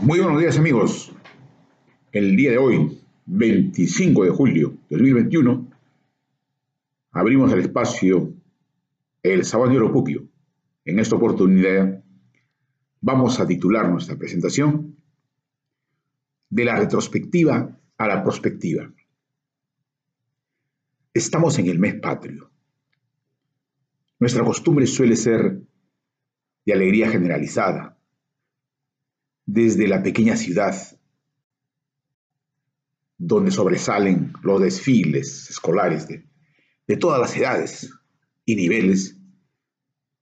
Muy buenos días amigos. El día de hoy, 25 de julio de 2021, abrimos el espacio El Sabanero Puquio. En esta oportunidad vamos a titular nuestra presentación De la retrospectiva a la prospectiva. Estamos en el mes patrio. Nuestra costumbre suele ser de alegría generalizada desde la pequeña ciudad, donde sobresalen los desfiles escolares de, todas las edades y niveles,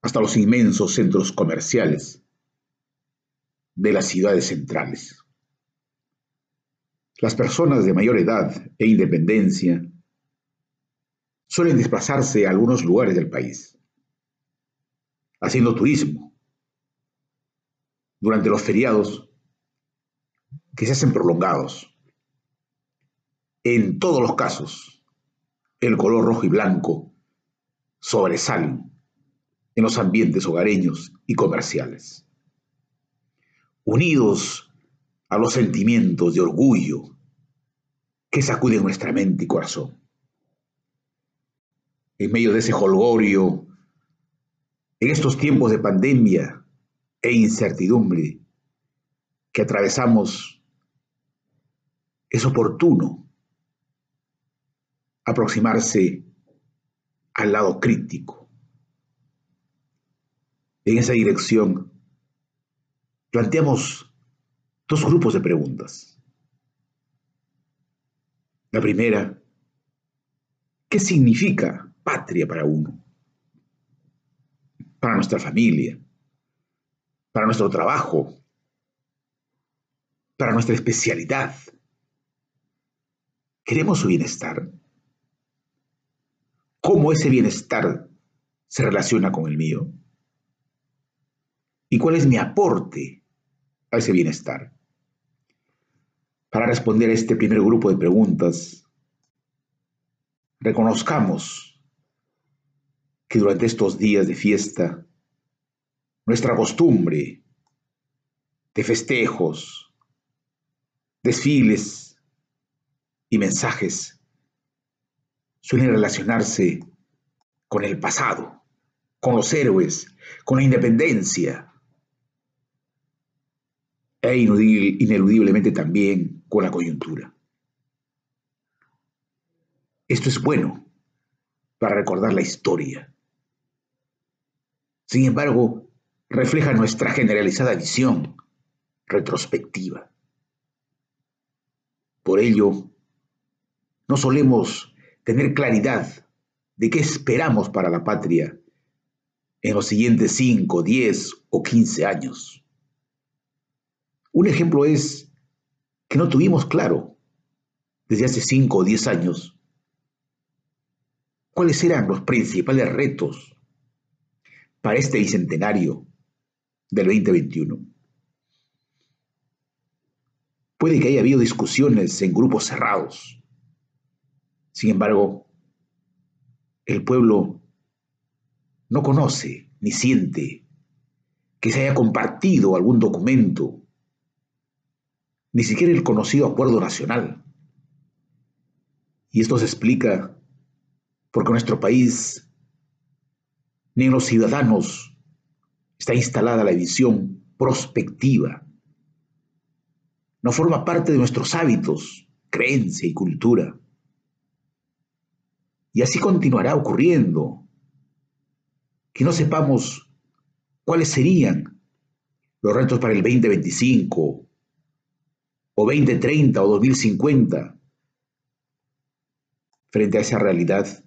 hasta los inmensos centros comerciales de las ciudades centrales. Las personas de mayor edad e independencia suelen desplazarse a algunos lugares del país, haciendo turismo, durante los feriados que se hacen prolongados. En todos los casos, el color rojo y blanco sobresalen en los ambientes hogareños y comerciales. Unidos a los sentimientos de orgullo que sacuden nuestra mente y corazón. En medio de ese holgorio, en estos tiempos de pandemia, e incertidumbre que atravesamos, es oportuno aproximarse al lado crítico. En esa dirección, planteamos dos grupos de preguntas. La primera, ¿qué significa patria para uno? Para nuestra familia, para nuestro trabajo, para nuestra especialidad. Queremos su bienestar. ¿Cómo ese bienestar se relaciona con el mío? ¿Y cuál es mi aporte a ese bienestar? Para responder a este primer grupo de preguntas, reconozcamos que durante estos días de fiesta nuestra costumbre de festejos, desfiles y mensajes suelen relacionarse con el pasado, con los héroes, con la independencia e ineludiblemente también con la coyuntura. Esto es bueno para recordar la historia. Sin embargo, refleja nuestra generalizada visión retrospectiva. Por ello, no solemos tener claridad de qué esperamos para la patria en los siguientes 5, 10 o 15 años. Un ejemplo es que no tuvimos claro desde hace 5 o 10 años cuáles eran los principales retos para este bicentenario del 2021. Puede que haya habido discusiones en grupos cerrados. Sin embargo, el pueblo no conoce ni siente que se haya compartido algún documento, ni siquiera el conocido acuerdo nacional. Y esto se explica porque nuestro país, ni los ciudadanos, está instalada la visión prospectiva. No forma parte de nuestros hábitos, creencia y cultura. Y así continuará ocurriendo. Que no sepamos cuáles serían los retos para el 2025 o 2030 o 2050 frente a esa realidad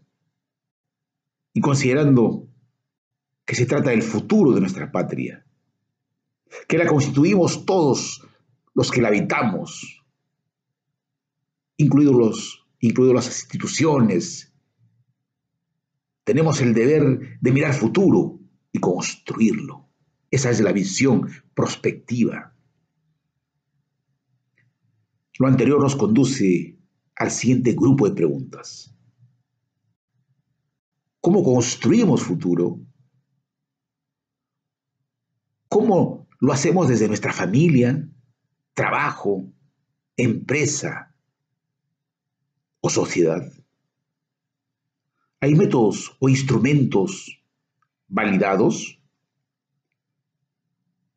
y considerando que se trata del futuro de nuestra patria, que la constituimos todos los que la habitamos, incluidos, los, incluidos las instituciones. Tenemos el deber de mirar futuro y construirlo. Esa es la visión prospectiva. Lo anterior nos conduce al siguiente grupo de preguntas. ¿Cómo construimos futuro? ¿Cómo lo hacemos desde nuestra familia, trabajo, empresa o sociedad. Hay métodos o instrumentos validados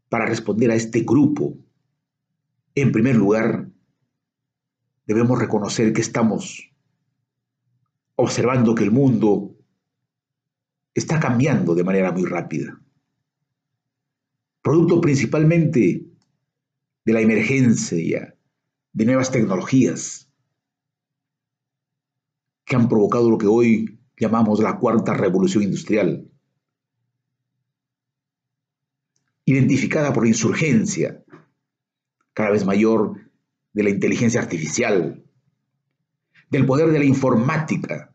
para responder a este grupo. En primer lugar, debemos reconocer que estamos observando que el mundo está cambiando de manera muy rápida. Producto principalmente de la emergencia de nuevas tecnologías que han provocado lo que hoy llamamos la cuarta revolución industrial, identificada por la insurgencia cada vez mayor de la inteligencia artificial, del poder de la informática,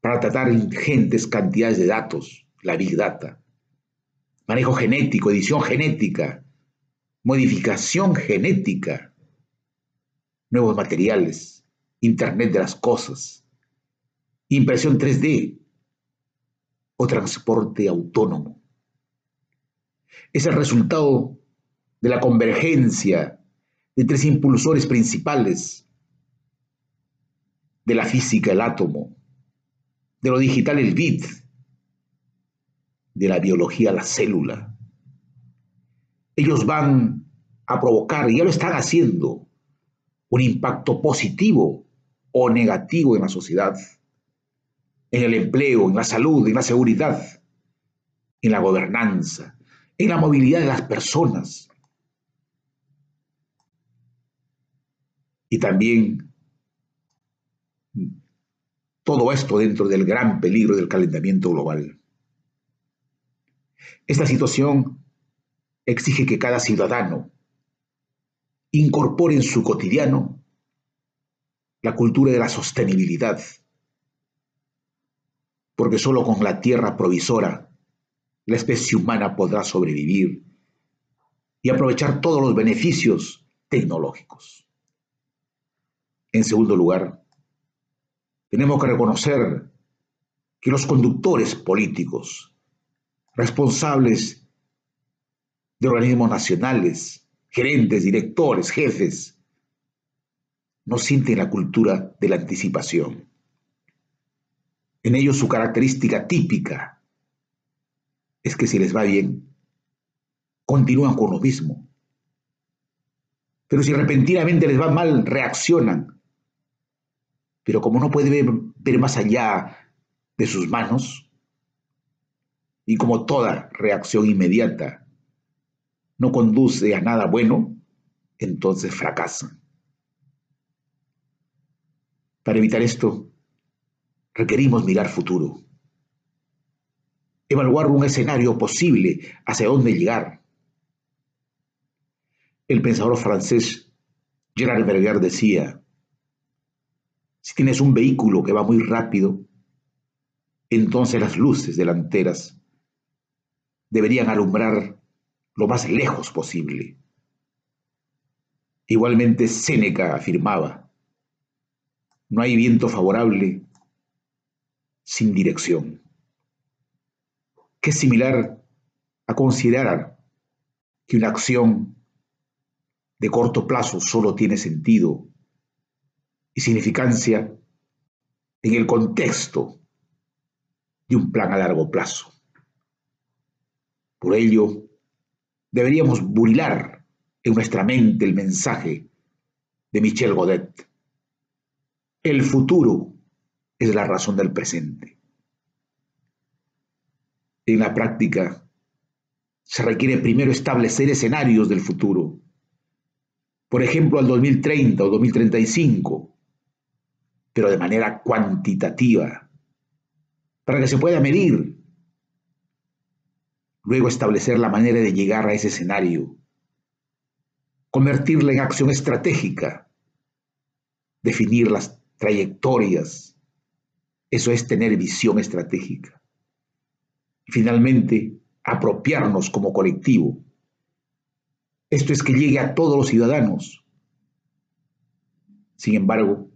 para tratar ingentes cantidades de datos, la Big Data, manejo genético, edición genética, modificación genética, nuevos materiales, Internet de las Cosas, impresión 3D o transporte autónomo. Es el resultado de la convergencia de tres impulsores principales de la física, el átomo, de lo digital, el bit, de la biología, la célula. Ellos van a provocar, y ya lo están haciendo, un impacto positivo o negativo en la sociedad, en el empleo, en la salud, en la seguridad, en la gobernanza, en la movilidad de las personas. Y también todo esto dentro del gran peligro del calentamiento global. Esta situación exige que cada ciudadano incorpore en su cotidiano la cultura de la sostenibilidad, porque solo con la tierra provisora la especie humana podrá sobrevivir y aprovechar todos los beneficios tecnológicos. En segundo lugar, tenemos que reconocer que los conductores políticos, responsables de organismos nacionales, gerentes, directores, jefes, no sienten la cultura de la anticipación. En ellos su característica típica es que si les va bien, continúan con lo mismo. Pero si repentinamente les va mal, reaccionan pero como no puede ver, más allá de sus manos, y como toda reacción inmediata no conduce a nada bueno, entonces fracasan. Para evitar esto, requerimos mirar futuro, evaluar un escenario posible hacia dónde llegar. El pensador francés Gerard Berger decía, si tienes un vehículo que va muy rápido, entonces las luces delanteras deberían alumbrar lo más lejos posible. Igualmente Séneca afirmaba, no hay viento favorable sin dirección, que es similar a considerar que una acción de corto plazo solo tiene sentido y significancia en el contexto de un plan a largo plazo. Por ello, deberíamos burilar en nuestra mente el mensaje de Michel Godet. El futuro es la razón del presente. En la práctica, se requiere primero establecer escenarios del futuro. Por ejemplo, al 2030 o 2035, pero de manera cuantitativa, para que se pueda medir. Luego establecer la manera de llegar a ese escenario, convertirla en acción estratégica, definir las trayectorias, eso es tener visión estratégica. Y finalmente, apropiarnos como colectivo. Esto es que llegue a todos los ciudadanos. Sin embargo,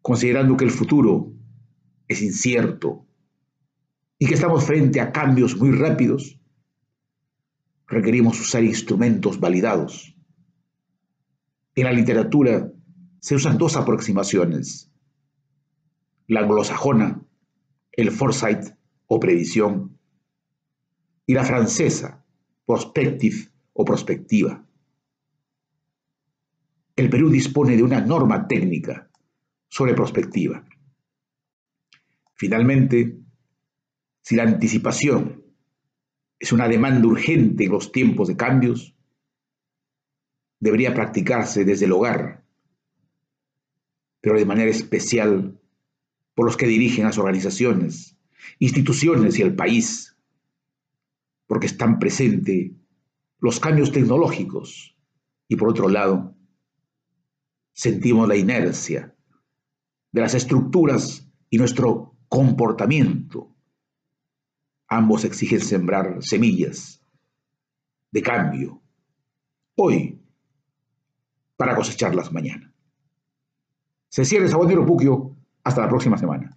considerando que el futuro es incierto y que estamos frente a cambios muy rápidos, requerimos usar instrumentos validados. En la literatura se usan dos aproximaciones. La anglosajona, el foresight o previsión, y la francesa, prospective o prospectiva. El Perú dispone de una norma técnica sobre prospectiva. Finalmente, si la anticipación es una demanda urgente en los tiempos de cambios, debería practicarse desde el hogar, pero de manera especial por los que dirigen las organizaciones, instituciones y el país, porque están presentes los cambios tecnológicos y por otro lado, sentimos la inercia de las estructuras y nuestro comportamiento. Ambos exigen sembrar semillas de cambio hoy para cosecharlas mañana. Se cierra Sabonero Puquio. Hasta la próxima semana.